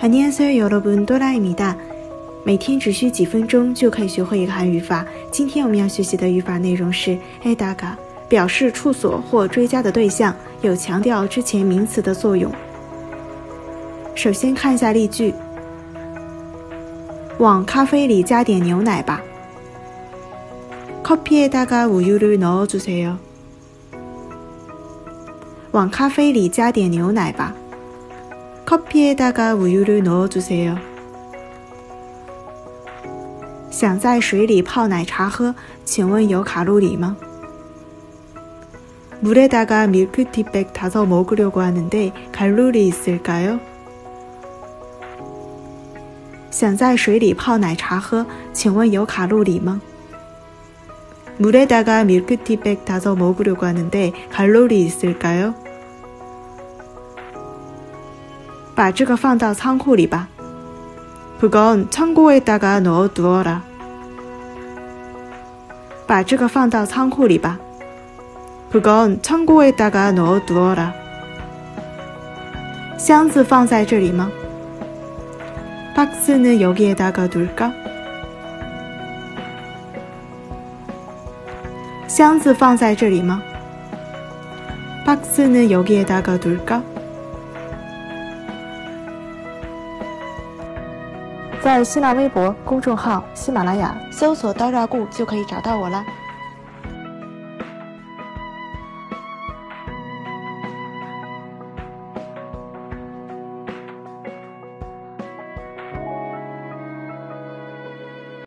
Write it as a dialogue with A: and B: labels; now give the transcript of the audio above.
A: 안녕하세요 여러분，多拉米达。每天只需几分钟就可以学会一个韩语法。今天我们要学习的语法内容是에다가表示处所或追加的对象，有强调之前名词的作用。首先看一下例句：往咖啡里加点牛奶吧。커피에다가우유를넣어주세요。 往咖啡里加点牛奶吧。커피에다가우유를넣어주세요。想在水里泡奶茶喝，请问有卡路里吗？물에다가밀크티백타서먹으려고하는데칼로리있을까 요？ 想在水里泡奶茶喝，请问有卡路里吗？ 물에다가밀크티백타서먹으려고하는데칼로리있을까 요？ 把这个放到仓库里吧。그건창고에다가넣어두어라把这个放到仓库里吧。그건창고에다가넣어두어라箱子放在这里吗？박스는여기에다가둘까 箱子放在这里吗？박스는여기에다가둘까在新浪微博公众号“喜马拉雅”搜索“刀扎固”就可以找到我了。